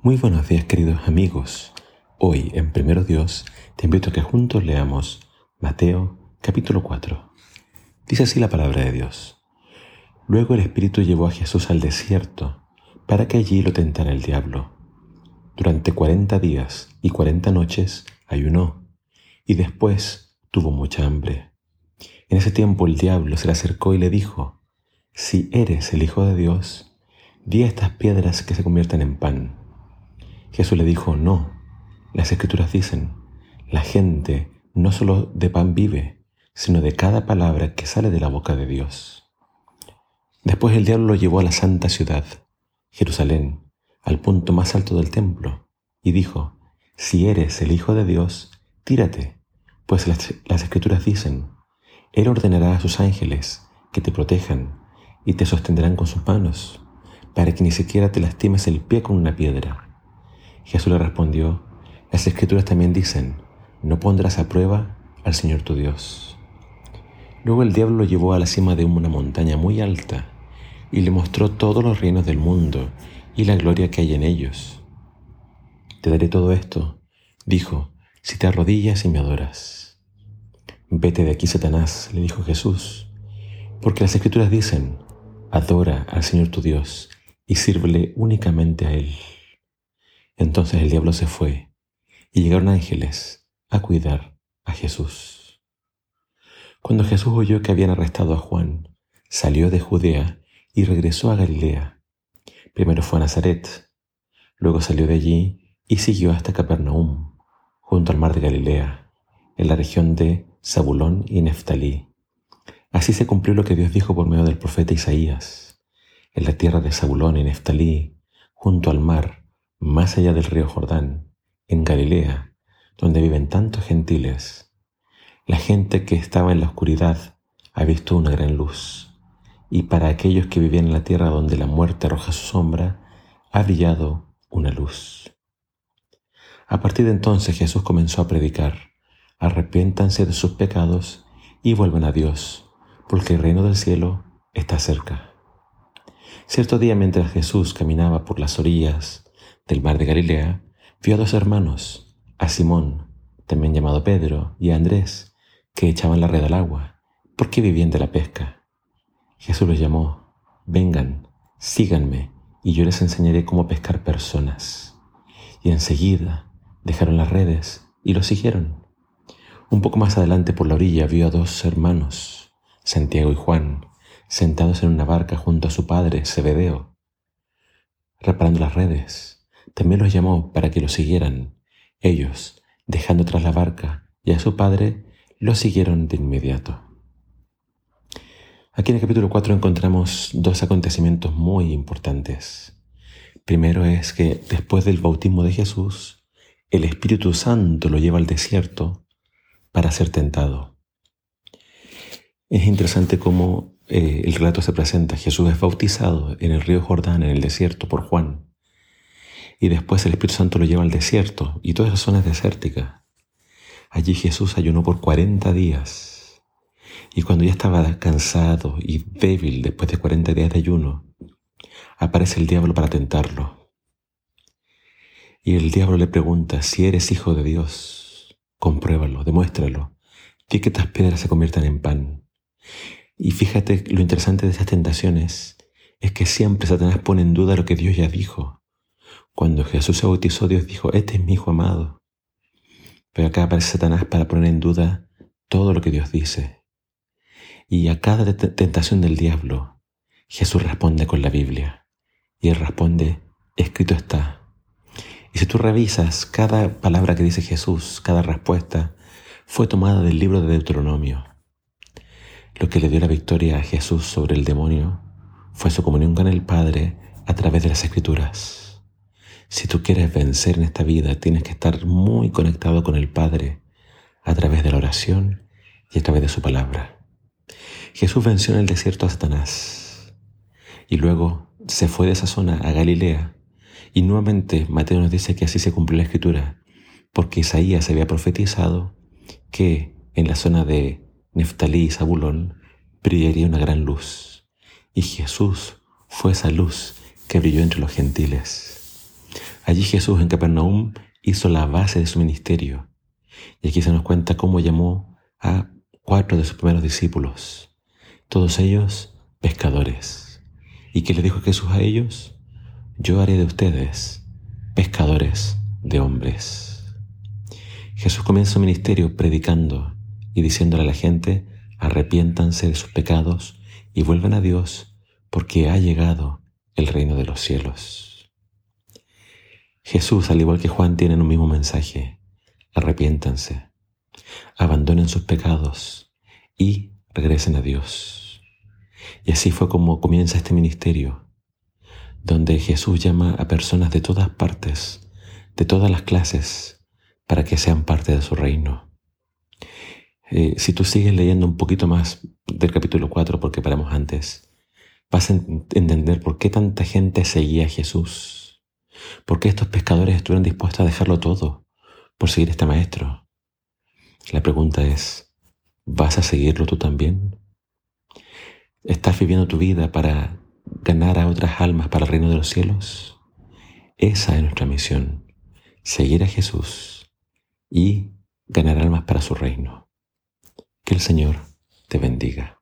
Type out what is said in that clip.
Muy buenos días queridos amigos. Hoy en Primero Dios te invito a que juntos leamos Mateo capítulo 4. Dice así la palabra de Dios. Luego el Espíritu llevó a Jesús al desierto para que allí lo tentara el diablo. Durante cuarenta días y cuarenta noches ayunó y después tuvo mucha hambre. En ese tiempo el diablo se le acercó y le dijo, Si eres el Hijo de Dios, di a estas piedras que se conviertan en pan. Jesús le dijo, no, las escrituras dicen, la gente no solo de pan vive, sino de cada palabra que sale de la boca de Dios. Después el diablo lo llevó a la santa ciudad, Jerusalén, al punto más alto del templo, y dijo, si eres el Hijo de Dios, tírate, pues las, las escrituras dicen, Él ordenará a sus ángeles que te protejan y te sostendrán con sus manos, para que ni siquiera te lastimes el pie con una piedra. Jesús le respondió, las escrituras también dicen, no pondrás a prueba al Señor tu Dios. Luego el diablo lo llevó a la cima de una montaña muy alta y le mostró todos los reinos del mundo y la gloria que hay en ellos. Te daré todo esto, dijo, si te arrodillas y me adoras. Vete de aquí, Satanás, le dijo Jesús, porque las escrituras dicen, adora al Señor tu Dios y sírvele únicamente a Él. Entonces el diablo se fue y llegaron ángeles a cuidar a Jesús. Cuando Jesús oyó que habían arrestado a Juan, salió de Judea y regresó a Galilea. Primero fue a Nazaret, luego salió de allí y siguió hasta Capernaum, junto al mar de Galilea, en la región de Zabulón y Neftalí. Así se cumplió lo que Dios dijo por medio del profeta Isaías. En la tierra de Zabulón y Neftalí, junto al mar, allá del río Jordán, en Galilea, donde viven tantos gentiles, la gente que estaba en la oscuridad ha visto una gran luz, y para aquellos que vivían en la tierra donde la muerte arroja su sombra, ha brillado una luz. A partir de entonces Jesús comenzó a predicar, arrepiéntanse de sus pecados y vuelvan a Dios, porque el reino del cielo está cerca. Cierto día mientras Jesús caminaba por las orillas del mar de Galilea, vio a dos hermanos, a Simón, también llamado Pedro, y a Andrés, que echaban la red al agua, porque vivían de la pesca. Jesús los llamó, vengan, síganme, y yo les enseñaré cómo pescar personas. Y enseguida dejaron las redes y lo siguieron. Un poco más adelante por la orilla vio a dos hermanos, Santiago y Juan, sentados en una barca junto a su padre, Zebedeo, reparando las redes. También los llamó para que lo siguieran. Ellos, dejando tras la barca y a su padre, lo siguieron de inmediato. Aquí en el capítulo 4 encontramos dos acontecimientos muy importantes. Primero es que después del bautismo de Jesús, el Espíritu Santo lo lleva al desierto para ser tentado. Es interesante cómo eh, el relato se presenta. Jesús es bautizado en el río Jordán, en el desierto, por Juan y después el Espíritu Santo lo lleva al desierto y toda esa zona es desértica. Allí Jesús ayunó por 40 días y cuando ya estaba cansado y débil después de 40 días de ayuno, aparece el diablo para tentarlo. Y el diablo le pregunta, si eres hijo de Dios, compruébalo, demuéstralo, di que estas piedras se conviertan en pan. Y fíjate, lo interesante de estas tentaciones es que siempre Satanás pone en duda lo que Dios ya dijo. Cuando Jesús se bautizó, Dios dijo, este es mi Hijo amado. Pero acá aparece Satanás para poner en duda todo lo que Dios dice. Y a cada tentación del diablo, Jesús responde con la Biblia. Y él responde, escrito está. Y si tú revisas cada palabra que dice Jesús, cada respuesta, fue tomada del libro de Deuteronomio. Lo que le dio la victoria a Jesús sobre el demonio fue su comunión con el Padre a través de las Escrituras. Si tú quieres vencer en esta vida, tienes que estar muy conectado con el Padre a través de la oración y a través de su palabra. Jesús venció en el desierto a Satanás y luego se fue de esa zona a Galilea y nuevamente Mateo nos dice que así se cumplió la escritura, porque Isaías había profetizado que en la zona de Neftalí y Zabulón brillaría una gran luz y Jesús fue esa luz que brilló entre los gentiles. Allí Jesús en Capernaum hizo la base de su ministerio. Y aquí se nos cuenta cómo llamó a cuatro de sus primeros discípulos, todos ellos pescadores. ¿Y qué le dijo Jesús a ellos? Yo haré de ustedes pescadores de hombres. Jesús comienza su ministerio predicando y diciéndole a la gente, arrepiéntanse de sus pecados y vuelvan a Dios porque ha llegado el reino de los cielos. Jesús, al igual que Juan, tiene un mismo mensaje. Arrepiéntanse, abandonen sus pecados y regresen a Dios. Y así fue como comienza este ministerio, donde Jesús llama a personas de todas partes, de todas las clases, para que sean parte de su reino. Eh, si tú sigues leyendo un poquito más del capítulo 4, porque paramos antes, vas a entender por qué tanta gente seguía a Jesús, por qué estos pescadores estuvieron dispuestos a dejarlo todo por seguir a este maestro. La pregunta es, ¿vas a seguirlo tú también? ¿Estás viviendo tu vida para ganar a otras almas para el reino de los cielos? Esa es nuestra misión, seguir a Jesús y ganar almas para su reino. Que el Señor te bendiga.